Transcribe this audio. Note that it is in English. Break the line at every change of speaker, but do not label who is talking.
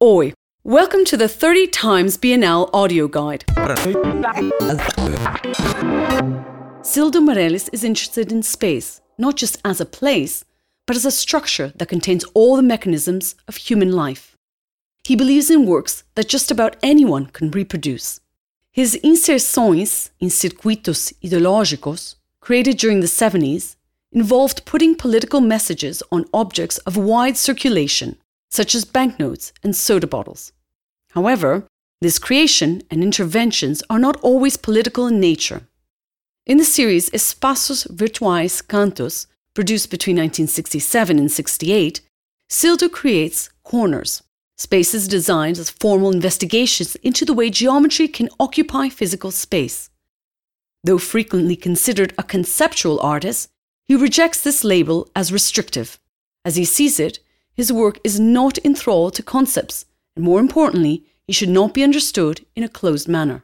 Oi, welcome to the 30 times Bienal audio guide. Cildo Meireles is interested in space, not just as a place, but as a structure that contains all the mechanisms of human life. He believes in works that just about anyone can reproduce. His inserções in circuitos ideológicos, created during the 70s, involved putting political messages on objects of wide circulation, such as banknotes and soda bottles. However, this creation and interventions are not always political in nature. In the series Espaços Virtuais Cantos, produced between 1967 and 68, Cildo creates corners, spaces designed as formal investigations into the way geometry can occupy physical space. Though frequently considered a conceptual artist, he rejects this label as restrictive. As he sees it, his work is not enthralled to concepts, and more importantly, he should not be understood in a closed manner.